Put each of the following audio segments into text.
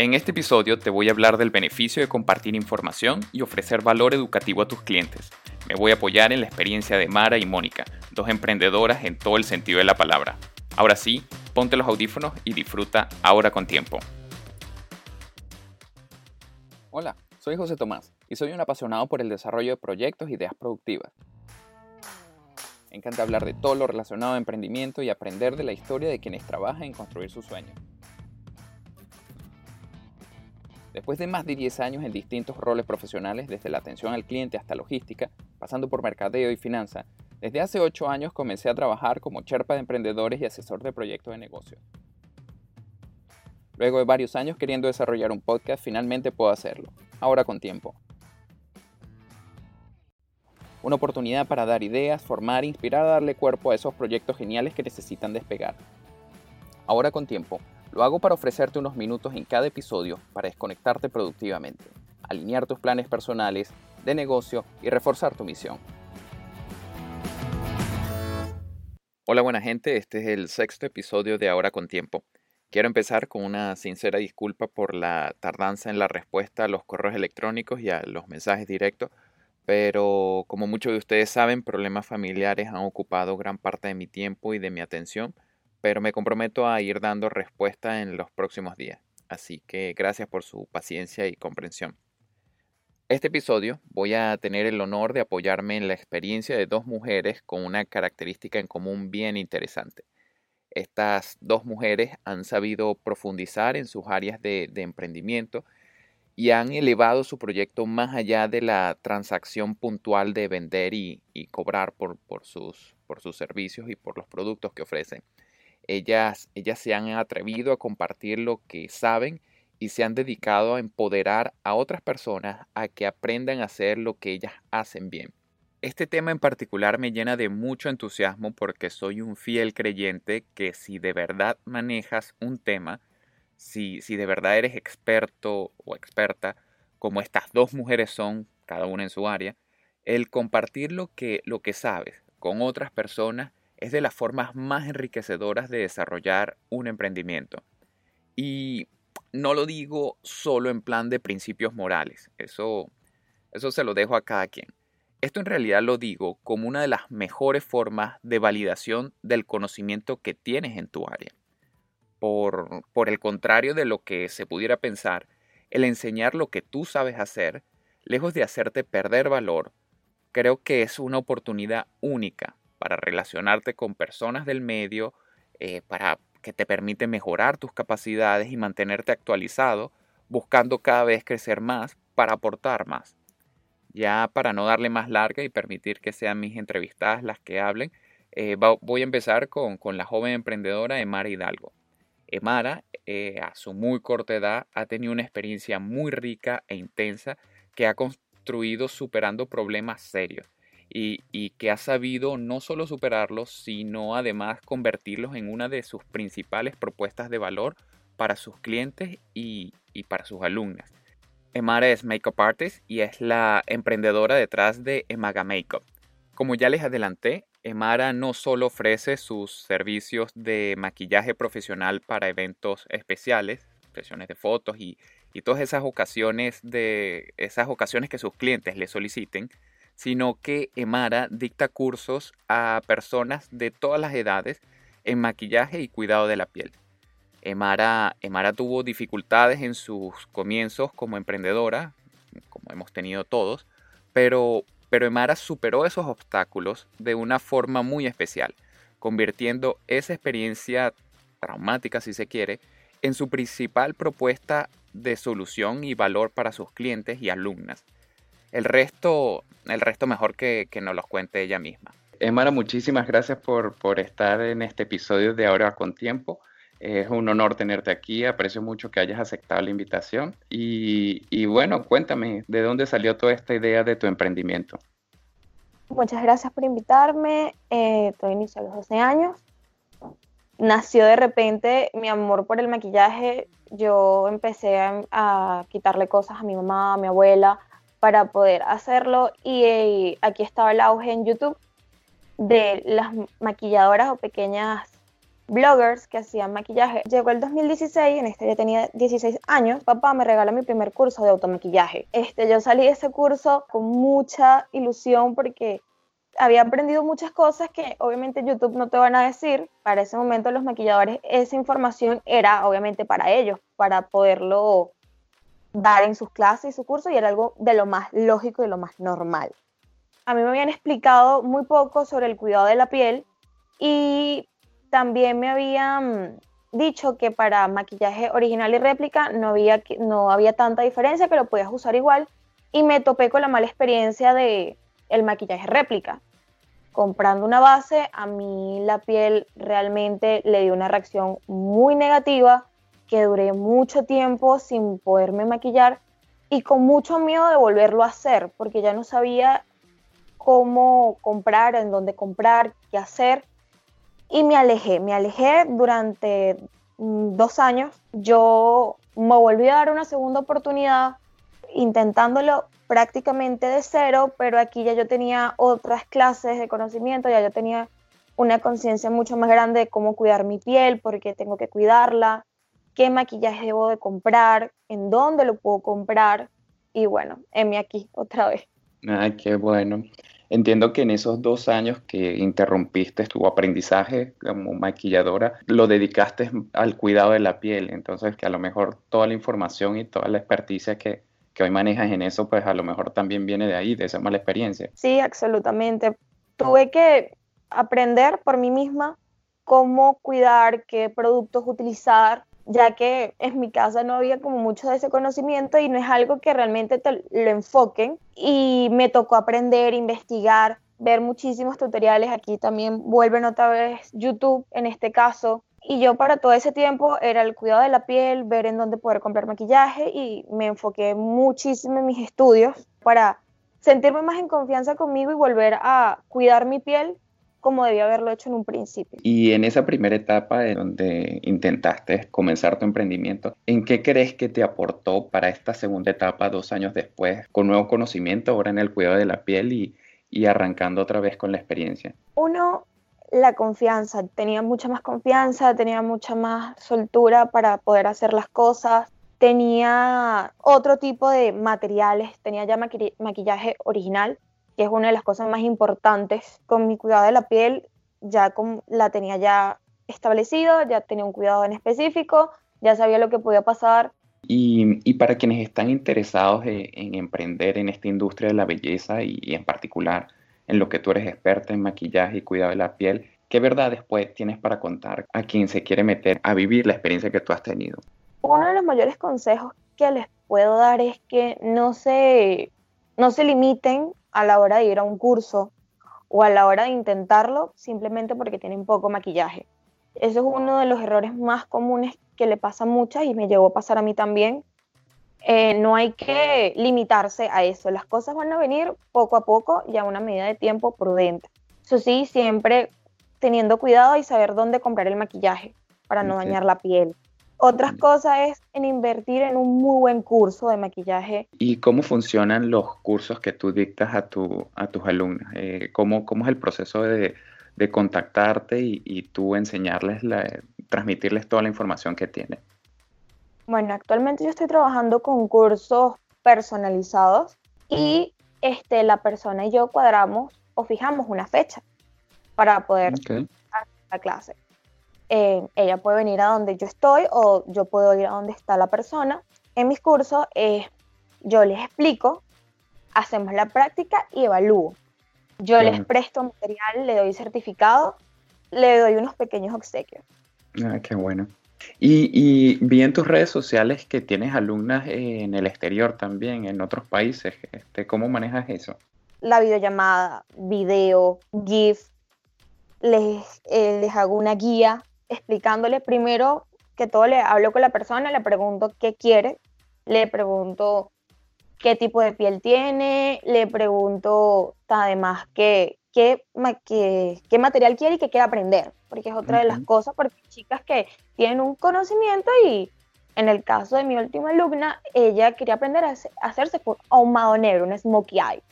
En este episodio te voy a hablar del beneficio de compartir información y ofrecer valor educativo a tus clientes. Me voy a apoyar en la experiencia de Mara y Mónica, dos emprendedoras en todo el sentido de la palabra. Ahora sí, ponte los audífonos y disfruta ahora con tiempo. Hola, soy José Tomás y soy un apasionado por el desarrollo de proyectos e ideas productivas. Me encanta hablar de todo lo relacionado a emprendimiento y aprender de la historia de quienes trabajan en construir sus sueños. Después de más de 10 años en distintos roles profesionales, desde la atención al cliente hasta logística, pasando por mercadeo y finanza, desde hace 8 años comencé a trabajar como cherpa de emprendedores y asesor de proyectos de negocio. Luego de varios años queriendo desarrollar un podcast, finalmente puedo hacerlo, ahora con tiempo. Una oportunidad para dar ideas, formar e inspirar darle cuerpo a esos proyectos geniales que necesitan despegar. Ahora con tiempo, lo hago para ofrecerte unos minutos en cada episodio para desconectarte productivamente, alinear tus planes personales, de negocio y reforzar tu misión. Hola buena gente, este es el sexto episodio de Ahora con Tiempo. Quiero empezar con una sincera disculpa por la tardanza en la respuesta a los correos electrónicos y a los mensajes directos, pero como muchos de ustedes saben, problemas familiares han ocupado gran parte de mi tiempo y de mi atención pero me comprometo a ir dando respuesta en los próximos días. Así que gracias por su paciencia y comprensión. Este episodio voy a tener el honor de apoyarme en la experiencia de dos mujeres con una característica en común bien interesante. Estas dos mujeres han sabido profundizar en sus áreas de, emprendimiento y han elevado su proyecto más allá de la transacción puntual de vender y, cobrar por, sus, por sus servicios y por los productos que ofrecen. Ellas, ellas se han atrevido a compartir lo que saben y se han dedicado a empoderar a otras personas a que aprendan a hacer lo que ellas hacen bien. Este tema en particular me llena de mucho entusiasmo porque soy un fiel creyente que si de verdad manejas un tema, si, si de verdad eres experto o experta, como estas dos mujeres son, cada una en su área, el compartir lo que, lo que sabes con otras personas es de las formas más enriquecedoras de desarrollar un emprendimiento. Y no lo digo solo en plan de principios morales, eso, eso se lo dejo a cada quien. Esto en realidad lo digo como una de las mejores formas de validación del conocimiento que tienes en tu área. Por, por el contrario de lo que se pudiera pensar, el enseñar lo que tú sabes hacer, lejos de hacerte perder valor, creo que es una oportunidad única para relacionarte con personas del medio, eh, para que te permite mejorar tus capacidades y mantenerte actualizado, buscando cada vez crecer más para aportar más. Ya para no darle más larga y permitir que sean mis entrevistadas las que hablen, eh, voy a empezar con, la joven emprendedora Emara Hidalgo. Emara, eh, a su muy corta edad, ha tenido una experiencia muy rica e intensa que ha construido superando problemas serios y, que ha sabido no solo superarlos, sino además convertirlos en una de sus principales propuestas de valor para sus clientes y, para sus alumnas. Emara es Makeup Artist y es la emprendedora detrás de Emaga Makeup. Como ya les adelanté, Emara no solo ofrece sus servicios de maquillaje profesional para eventos especiales, sesiones de fotos y, y todas esas ocasiones de esas ocasiones que sus clientes le soliciten, sino que Emara dicta cursos a personas de todas las edades en maquillaje y cuidado de la piel. Emara, Emara tuvo dificultades en sus comienzos como emprendedora, como hemos tenido todos, pero, pero Emara superó esos obstáculos de una forma muy especial, convirtiendo esa experiencia traumática, si se quiere, en su principal propuesta de solución y valor para sus clientes y alumnas. El resto, el resto mejor que, que nos los cuente ella misma. Emara, muchísimas gracias por, por estar en este episodio de Ahora con Tiempo. Es un honor tenerte aquí, aprecio mucho que hayas aceptado la invitación. Y, y, bueno, cuéntame, ¿de dónde salió toda esta idea de tu emprendimiento? Muchas gracias por invitarme. Eh, todo inició a los 12 años. Nació de repente mi amor por el maquillaje. Yo empecé a, a quitarle cosas a mi mamá, a mi abuela, para poder hacerlo y eh, aquí estaba el auge en YouTube de las maquilladoras o pequeñas bloggers que hacían maquillaje. Llegó el 2016, en este ya tenía 16 años, papá me regaló mi primer curso de automaquillaje. Este, yo salí de ese curso con mucha ilusión porque había aprendido muchas cosas que obviamente YouTube no te van a decir. Para ese momento los maquilladores, esa información era obviamente para ellos, para poderlo dar en sus clases y su curso y era algo de lo más lógico y lo más normal. A mí me habían explicado muy poco sobre el cuidado de la piel y también me habían dicho que para maquillaje original y réplica no había, no había tanta diferencia, que lo podías usar igual. Y me topé con la mala experiencia de el maquillaje réplica. Comprando una base, a mí la piel realmente le dio una reacción muy negativa, que duré mucho tiempo sin poderme maquillar y con mucho miedo de volverlo a hacer, porque ya no sabía cómo comprar, en dónde comprar, qué hacer y me alejé, me alejé durante mm, dos años. Yo me volví a dar una segunda oportunidad intentándolo prácticamente de cero, pero aquí ya yo tenía otras clases de conocimiento, ya yo tenía una conciencia mucho más grande de cómo cuidar mi piel, porque tengo que cuidarla, qué maquillaje debo de comprar, en dónde lo puedo comprar. Y bueno, heme aquí otra vez. Ay, qué bueno. Entiendo que en esos dos años que interrumpiste tu aprendizaje como maquilladora, lo dedicaste al cuidado de la piel. Entonces, que a lo mejor toda la información y toda la experticia que, que hoy manejas en eso, pues a lo mejor también viene de ahí, de esa mala experiencia. Sí, absolutamente. Tuve que aprender por mí misma cómo cuidar, qué productos utilizar, ya que en mi casa no había como mucho de ese conocimiento y no es algo que realmente te lo enfoquen. Y me tocó aprender, investigar, ver muchísimos tutoriales. Aquí también vuelven otra vez YouTube en este caso. Y yo para todo ese tiempo era el cuidado de la piel, ver en dónde poder comprar maquillaje y me enfoqué muchísimo en mis estudios para sentirme más en confianza conmigo y volver a cuidar mi piel como debía haberlo hecho en un principio. Y en esa primera etapa de donde intentaste comenzar tu emprendimiento, ¿en qué crees que te aportó para esta segunda etapa dos años después, con nuevo conocimiento ahora en el cuidado de la piel y, y arrancando otra vez con la experiencia? Uno, la confianza. Tenía mucha más confianza, tenía mucha más soltura para poder hacer las cosas. Tenía otro tipo de materiales, tenía ya maquillaje original, que es una de las cosas más importantes. Con mi cuidado de la piel ya la tenía ya establecido, ya tenía un cuidado en específico, ya sabía lo que podía pasar. Y, para quienes están interesados en, emprender en esta industria de la belleza y, en particular en lo que tú eres experta en maquillaje y cuidado de la piel, ¿qué verdad después tienes para contar a quien se quiere meter a vivir la experiencia que tú has tenido? Uno de los mayores consejos que les puedo dar es que no se, no se limiten a la hora de ir a un curso o a la hora de intentarlo simplemente porque tienen poco maquillaje. Eso es uno de los errores más comunes que le pasa a muchas y me llegó a pasar a mí también. Eh, no hay que limitarse a eso. Las cosas van a venir poco a poco y a una medida de tiempo prudente. Eso sí, siempre teniendo cuidado y saber dónde comprar el maquillaje para no dañar la piel. Otras cosas es en invertir en un muy buen curso de maquillaje. ¿Y cómo funcionan los cursos que tú dictas a, tu, a tus alumnas? Eh, ¿cómo, ¿cómo, es el proceso de, de contactarte y, y, tú enseñarles, la, transmitirles toda la información que tienes? Bueno, actualmente yo estoy trabajando con cursos personalizados y este, la persona y yo cuadramos o fijamos una fecha para poder hacer la clase. Eh, ella puede venir a donde yo estoy o yo puedo ir a donde está la persona. En mis cursos eh, yo les explico, hacemos la práctica y evalúo. Yo les presto material, le doy certificado, le doy unos pequeños obsequios. Ah, qué bueno. Y, y vi en tus redes sociales que tienes alumnas en el exterior también, en otros países. Este, ¿Cómo manejas eso? La videollamada, video, GIF, les, eh, les hago una guía explicándole primero que todo le hablo con la persona, le pregunto qué quiere, le pregunto qué tipo de piel tiene, le pregunto además qué, qué, qué, material quiere y qué quiere aprender, porque es otra de las cosas, porque chicas que tienen un conocimiento y en el caso de mi última alumna, ella quería aprender a hacerse un ahumado negro, un smokey eye.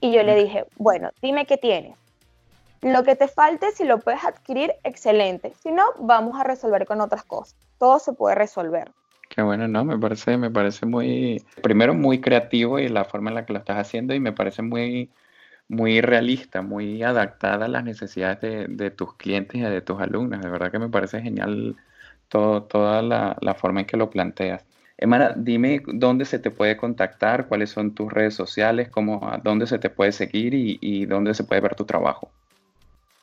Y yo le dije, bueno, dime qué tienes. Lo que te falte, si lo puedes adquirir, excelente. Si no, vamos a resolver con otras cosas. Todo se puede resolver. Qué bueno, no, me parece, me parece muy, primero muy creativo y la forma en la que lo estás haciendo y me parece muy, muy realista, muy adaptada a las necesidades de, tus clientes y de tus alumnas. De verdad que me parece genial todo, toda la, forma en que lo planteas. Emana, dime dónde se te puede contactar, cuáles son tus redes sociales, cómo, dónde se te puede seguir y, y dónde se puede ver tu trabajo.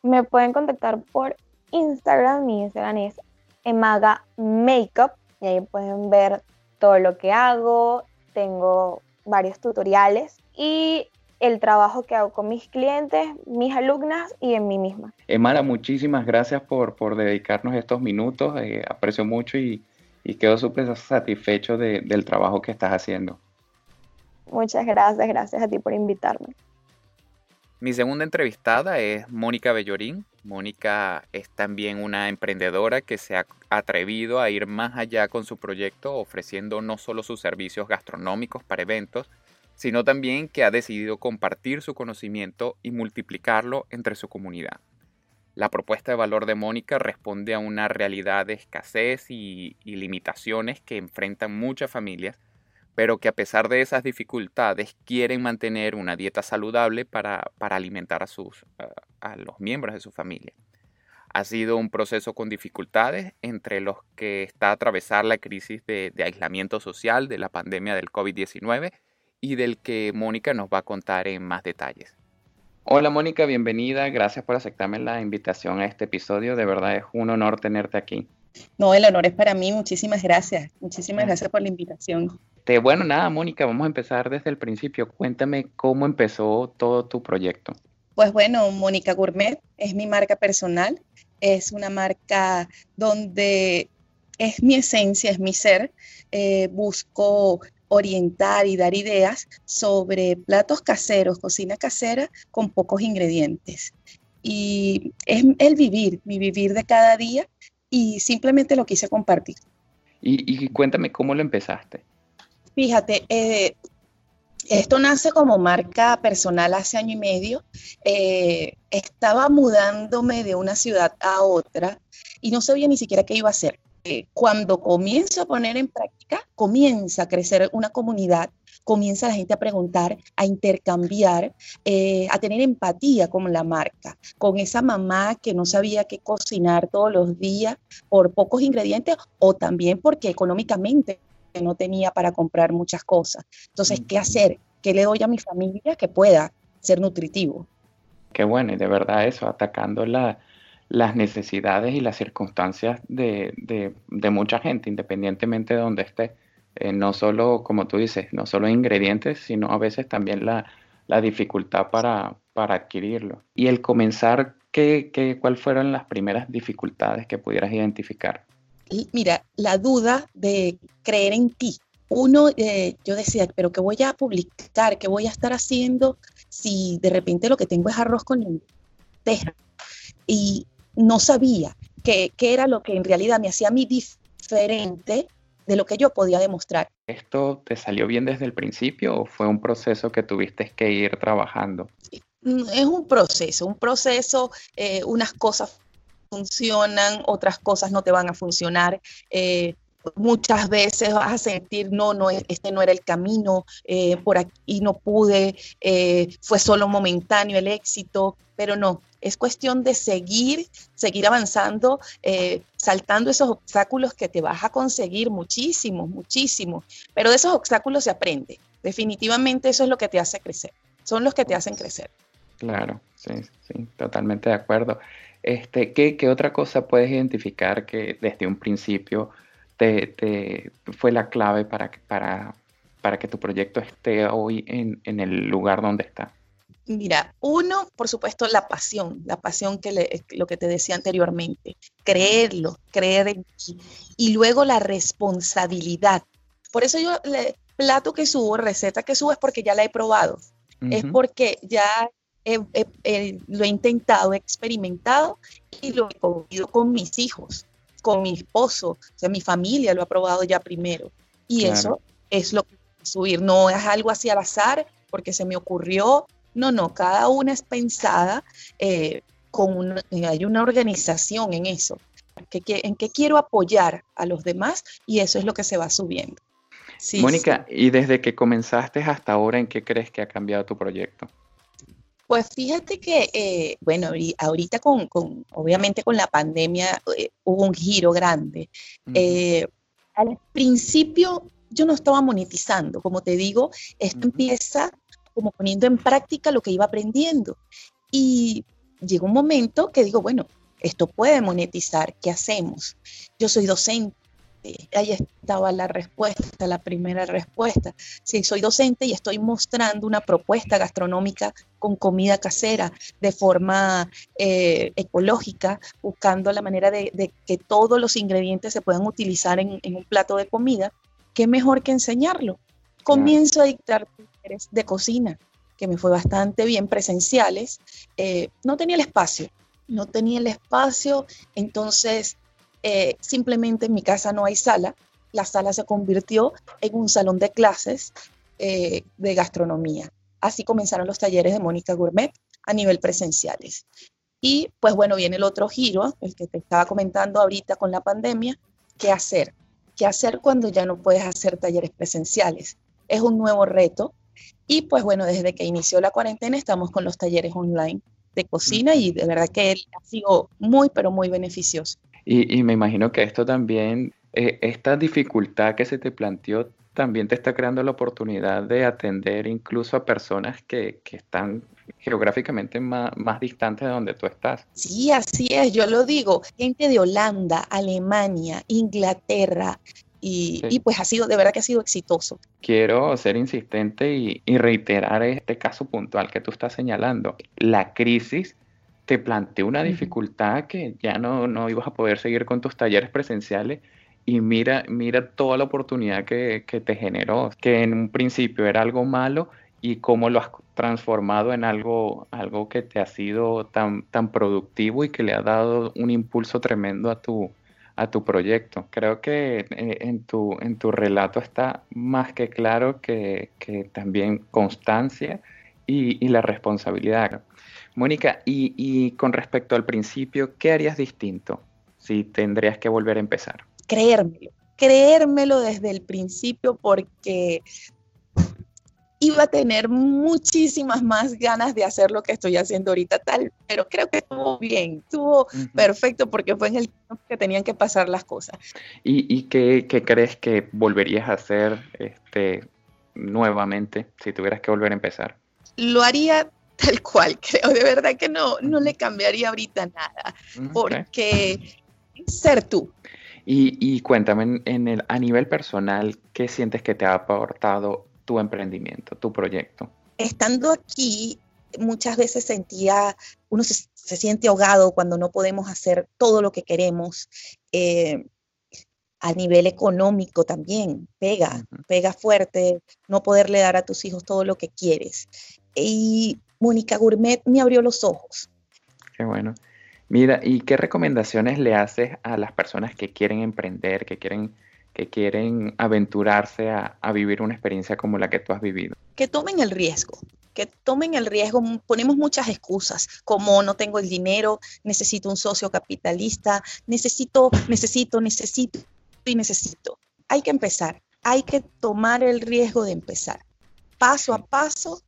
Me pueden contactar por Instagram, mi Instagram es Emaga Makeup y ahí pueden ver todo lo que hago, tengo varios tutoriales y el trabajo que hago con mis clientes, mis alumnas y en mí misma. Emara, muchísimas gracias por, por dedicarnos estos minutos, eh, aprecio mucho y, y quedo súper satisfecho del trabajo que estás haciendo. Muchas gracias, gracias a ti por invitarme. Mi segunda entrevistada es Mónica Bellorín. Mónica es también una emprendedora que se ha atrevido a ir más allá con su proyecto, ofreciendo no solo sus servicios gastronómicos para eventos, sino también que ha decidido compartir su conocimiento y multiplicarlo entre su comunidad. La propuesta de valor de Mónica responde a una realidad de escasez y, limitaciones que enfrentan muchas familias pero que a pesar de esas dificultades quieren mantener una dieta saludable para, alimentar a, sus, a, los miembros de su familia. Ha sido un proceso con dificultades entre los que está atravesar la crisis de, de aislamiento social de la pandemia del COVID-19 y del que Mónica nos va a contar en más detalles. Hola Mónica, bienvenida. Gracias por aceptarme la invitación a este episodio. De verdad es un honor tenerte aquí. No, el honor es para mí. Muchísimas gracias. Muchísimas gracias por la invitación. Este, bueno, nada, Mónica, vamos a empezar desde el principio. Cuéntame cómo empezó todo tu proyecto. Pues bueno, Mónica Gourmet es mi marca personal. Es una marca donde es mi esencia, es mi ser. Eh, busco orientar y dar ideas sobre platos caseros, cocina casera con pocos ingredientes. Y es el vivir, mi vivir de cada día y simplemente lo quise compartir. y cuéntame cómo lo empezaste. Fíjate, eh, esto nace como marca personal hace año y medio. Eh, estaba mudándome de una ciudad a otra y no sabía ni siquiera qué iba a hacer. Eh, cuando comienzo a poner en práctica, comienza a crecer una comunidad, comienza la gente a preguntar, a intercambiar, a tener empatía con la marca, con esa mamá que no sabía qué cocinar todos los días por pocos ingredientes o también porque económicamente no tenía para comprar muchas cosas. Entonces, ¿qué hacer? ¿Qué le doy a mi familia que pueda ser nutritivo? Qué bueno, y de verdad eso, atacando las necesidades y las circunstancias de, mucha gente, independientemente de donde esté. Eh, no solo, como tú dices, no solo ingredientes, sino a veces también la, dificultad para, para, adquirirlo. Y el comenzar, ¿qué, qué, ¿cuáles fueron las primeras dificultades que pudieras identificar? Mira, la duda de creer en ti. Uno, eh, yo decía, pero ¿qué voy a publicar? ¿Qué voy a estar haciendo si de repente lo que tengo es arroz con lentejas? Y no sabía qué era lo que en realidad me hacía a mí diferente de lo que yo podía demostrar. ¿Esto te salió bien desde el principio o fue un proceso que tuviste que ir trabajando? Mm, es un proceso, un proceso, eh, unas cosas funcionan, otras cosas no te van a funcionar. Eh, muchas veces vas a sentir, no, no, este no era el camino, eh, por aquí no pude, eh, fue solo momentáneo el éxito, pero no, es cuestión de seguir, seguir avanzando, saltando esos obstáculos que te vas a conseguir muchísimo, muchísimo, pero de esos obstáculos se aprende. Definitivamente eso es lo que te hace crecer, son los que te hacen crecer. Claro, sí, sí, totalmente de acuerdo. Este, ¿qué, ¿qué, otra cosa puedes identificar que desde un principio te, te fue la clave para, para, para, que tu proyecto esté hoy en, en, el lugar donde está? Mira, uno, por supuesto, la pasión, la pasión que le, lo que te decía anteriormente, creerlo, creer en ti. Y luego la responsabilidad. Por eso yo, le, plato que subo, receta que subo, es porque ya la he probado. Es porque ya lo he intentado, he experimentado y lo he comido con mis hijos, con mi esposo, o sea, mi familia lo ha probado ya primero. Y eso es lo que subir, no es algo así al azar porque se me ocurrió, no, no, cada una es pensada, eh, con hay una organización en eso. en qué quiero apoyar a los demás y eso es lo que se va subiendo. Mónica, ¿y desde que comenzaste hasta ahora en qué crees que ha cambiado tu proyecto? Pues fíjate que, eh, bueno, ahorita con, obviamente con la pandemia eh, hubo un giro grande. Eh, al principio yo no estaba monetizando, como te digo, esto empieza como poniendo en práctica lo que iba aprendiendo. Y llegó un momento que digo, bueno, esto puede monetizar, ¿qué hacemos? Yo soy docente, ahí estaba la respuesta, la primera respuesta. Si soy docente y estoy mostrando una propuesta gastronómica con comida casera de forma eh, ecológica, buscando la manera de, que todos los ingredientes se puedan utilizar en, un plato de comida, ¿qué mejor que enseñarlo? Comienzo a dictar talleres de cocina, que me fue bastante bien, presenciales. Eh, no tenía el espacio, no tenía el espacio, entonces eh, simplemente en mi casa no hay sala. La sala se convirtió en un salón de clases eh, de gastronomía. Así comenzaron los talleres de Mónica Gourmet a nivel presenciales. Y pues bueno, viene el otro giro, el que te estaba comentando ahorita con la pandemia, ¿qué hacer? ¿Qué hacer cuando ya no puedes hacer talleres presenciales? Es un nuevo reto. Y pues bueno, desde que inició la cuarentena estamos con los talleres online de cocina y de verdad que ha sido muy, pero muy beneficioso. Y, me imagino que esto también, eh, esta dificultad que se te planteó, también te está creando la oportunidad de atender incluso a personas que, están geográficamente más, más, distantes de donde tú estás. Sí, así es, yo lo digo, gente de Holanda, Alemania, Inglaterra, y, pues ha sido, de verdad que ha sido exitoso. Quiero ser insistente y, y reiterar este caso puntual que tú estás señalando. La crisis te planteó una dificultad que ya no, no ibas a poder seguir con tus talleres presenciales y mira, mira toda la oportunidad que, te generó, que en un principio era algo malo y cómo lo has transformado en algo, algo que te ha sido tan, tan productivo y que le ha dado un impulso tremendo a tu, a tu proyecto. Creo que eh, en, tu, en tu relato está más que claro que, también constancia y, y la responsabilidad. Mónica, y, con respecto al principio, ¿qué harías distinto si tendrías que volver a empezar? Creérmelo, creérmelo desde el principio porque iba a tener muchísimas más ganas de hacer lo que estoy haciendo ahorita tal, pero creo que estuvo bien, estuvo perfecto porque fue en el tiempo que tenían que pasar las cosas. ¿Y, qué, crees que volverías a hacer este, nuevamente si tuvieras que volver a empezar? Lo haría tal cual, creo, de verdad que no, no le cambiaría ahorita nada, porque ser tú. Y, cuéntame, en el, a nivel personal, ¿qué sientes que te ha aportado tu emprendimiento, tu proyecto? Estando aquí, muchas veces sentía, uno se, siente ahogado cuando no podemos hacer todo lo que queremos. Eh, a nivel económico también, pega, pega fuerte, no poderle dar a tus hijos todo lo que quieres. Y Mónica Gourmet me abrió los ojos. Qué bueno. Mira, ¿y qué recomendaciones le haces a las personas que quieren emprender, que quieren, que quieren aventurarse a, vivir una experiencia como la que tú has vivido? Que tomen el riesgo, que tomen el riesgo. Ponemos muchas excusas, como no tengo el dinero, necesito un socio capitalista, necesito, necesito, necesito y necesito. Hay que empezar, hay que tomar el riesgo de empezar. Paso a paso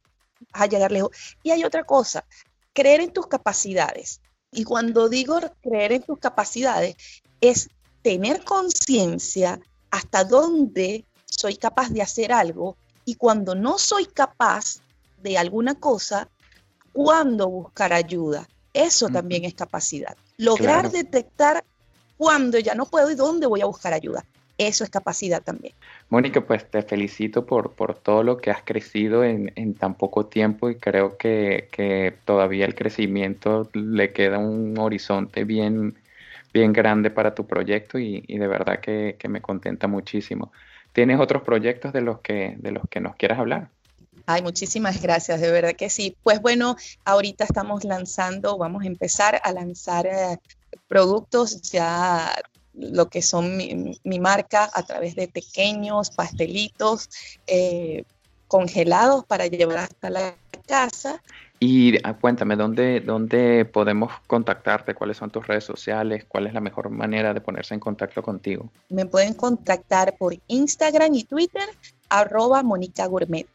a llegar lejos. Y hay otra cosa, creer en tus capacidades. Y cuando digo creer en tus capacidades, es tener conciencia hasta dónde soy capaz de hacer algo y cuando no soy capaz de alguna cosa, cuándo buscar ayuda. Eso también es capacidad. Lograr detectar cuándo ya no puedo y dónde voy a buscar ayuda. Eso es capacidad también. Mónica, pues te felicito por, por todo lo que has crecido en, tan poco tiempo y creo que, todavía el crecimiento le queda un horizonte bien, bien grande para tu proyecto y, de verdad que, me contenta muchísimo. ¿Tienes otros proyectos de los que, de los que nos quieras hablar? Ay, muchísimas gracias, de verdad que sí. Pues bueno, ahorita estamos lanzando, vamos a empezar a lanzar eh, productos ya lo que son mi, marca a través de pequeños pastelitos eh, congelados para llevar hasta la casa Y ah, cuéntame, ¿dónde, ¿dónde podemos contactarte? ¿Cuáles son tus redes sociales? ¿Cuál es la mejor manera de ponerse en contacto contigo? Me pueden contactar por Instagram y Twitter, arroba Mónica Gourmet.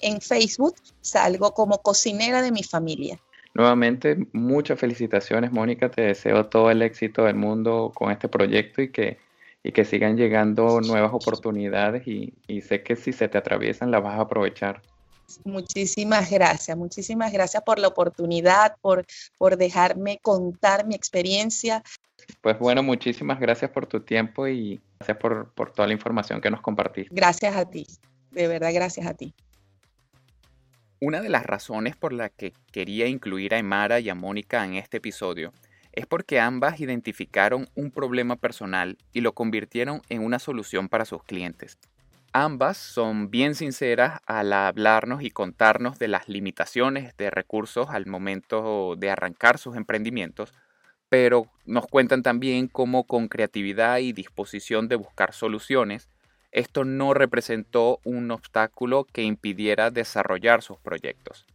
En Facebook salgo como cocinera de mi familia. Nuevamente, muchas felicitaciones, Mónica. Te deseo todo el éxito del mundo con este proyecto y que, y que sigan llegando nuevas oportunidades y, y sé que si se te atraviesan las vas a aprovechar. Muchísimas gracias, muchísimas gracias por la oportunidad, por, por dejarme contar mi experiencia. Pues bueno, muchísimas gracias por tu tiempo y gracias por, por toda la información que nos compartiste. Gracias a ti, de verdad, gracias a ti. Una de las razones por la que quería incluir a Emara y a Mónica en este episodio es porque ambas identificaron un problema personal y lo convirtieron en una solución para sus clientes. Ambas son bien sinceras al hablarnos y contarnos de las limitaciones de recursos al momento de arrancar sus emprendimientos, pero nos cuentan también cómo con creatividad y disposición de buscar soluciones, esto no representó un obstáculo que impidiera desarrollar sus proyectos.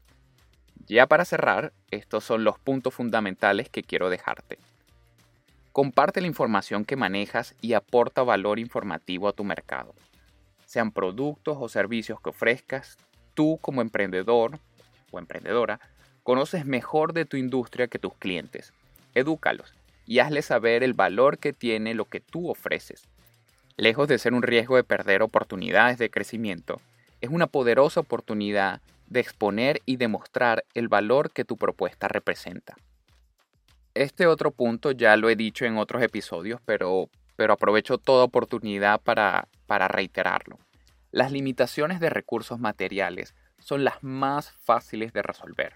Ya para cerrar, estos son los puntos fundamentales que quiero dejarte. Comparte la información que manejas y aporta valor informativo a tu mercado sean productos o servicios que ofrezcas, tú como emprendedor o emprendedora conoces mejor de tu industria que tus clientes. Edúcalos y hazles saber el valor que tiene lo que tú ofreces. Lejos de ser un riesgo de perder oportunidades de crecimiento, es una poderosa oportunidad de exponer y demostrar el valor que tu propuesta representa. Este otro punto ya lo he dicho en otros episodios, pero, pero aprovecho toda oportunidad para, para reiterarlo. Las limitaciones de recursos materiales son las más fáciles de resolver.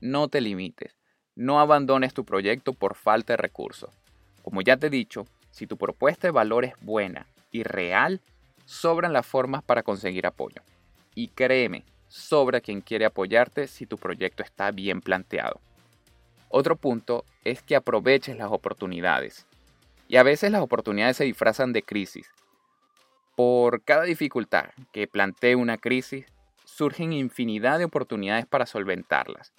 No te limites, no abandones tu proyecto por falta de recursos. Como ya te he dicho, si tu propuesta de valor es buena y real, sobran las formas para conseguir apoyo. Y créeme, sobra quien quiere apoyarte si tu proyecto está bien planteado. Otro punto es que aproveches las oportunidades. Y a veces las oportunidades se disfrazan de crisis por cada dificultad que plantee una crisis, surgen infinidad de oportunidades para solventarlas,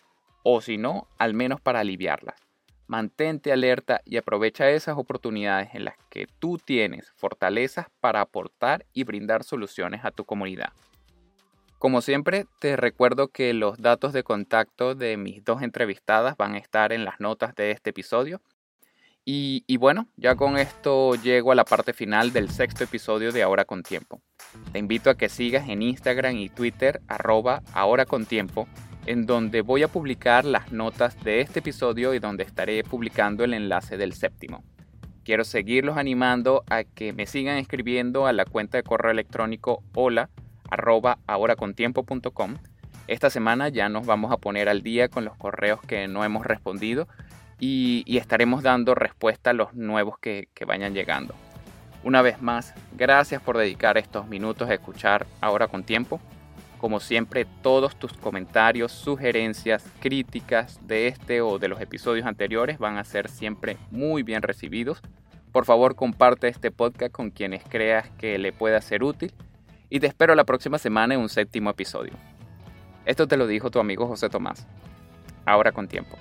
o si no, al menos para aliviarlas. Mantente alerta y aprovecha esas oportunidades en las que tú tienes fortalezas para aportar y brindar soluciones a tu comunidad. Como siempre, te recuerdo que los datos de contacto de mis dos entrevistadas van a estar en las notas de este episodio y, bueno, ya con esto llego a la parte final del sexto episodio de Ahora con Tiempo. Te invito a que sigas en Instagram y Twitter arroba Ahora con Tiempo, en donde voy a publicar las notas de este episodio y donde estaré publicando el enlace del séptimo. Quiero seguirlos animando a que me sigan escribiendo a la cuenta de correo electrónico hola arroba ahoracontiempo.com. Esta semana ya nos vamos a poner al día con los correos que no hemos respondido y, estaremos dando respuesta a los nuevos que, que vayan llegando. Una vez más, gracias por dedicar estos minutos a escuchar ahora con tiempo. Como siempre, todos tus comentarios, sugerencias, críticas de este o de los episodios anteriores van a ser siempre muy bien recibidos. Por favor, comparte este podcast con quienes creas que le pueda ser útil y te espero la próxima semana en un séptimo episodio. Esto te lo dijo tu amigo José Tomás. Ahora con tiempo.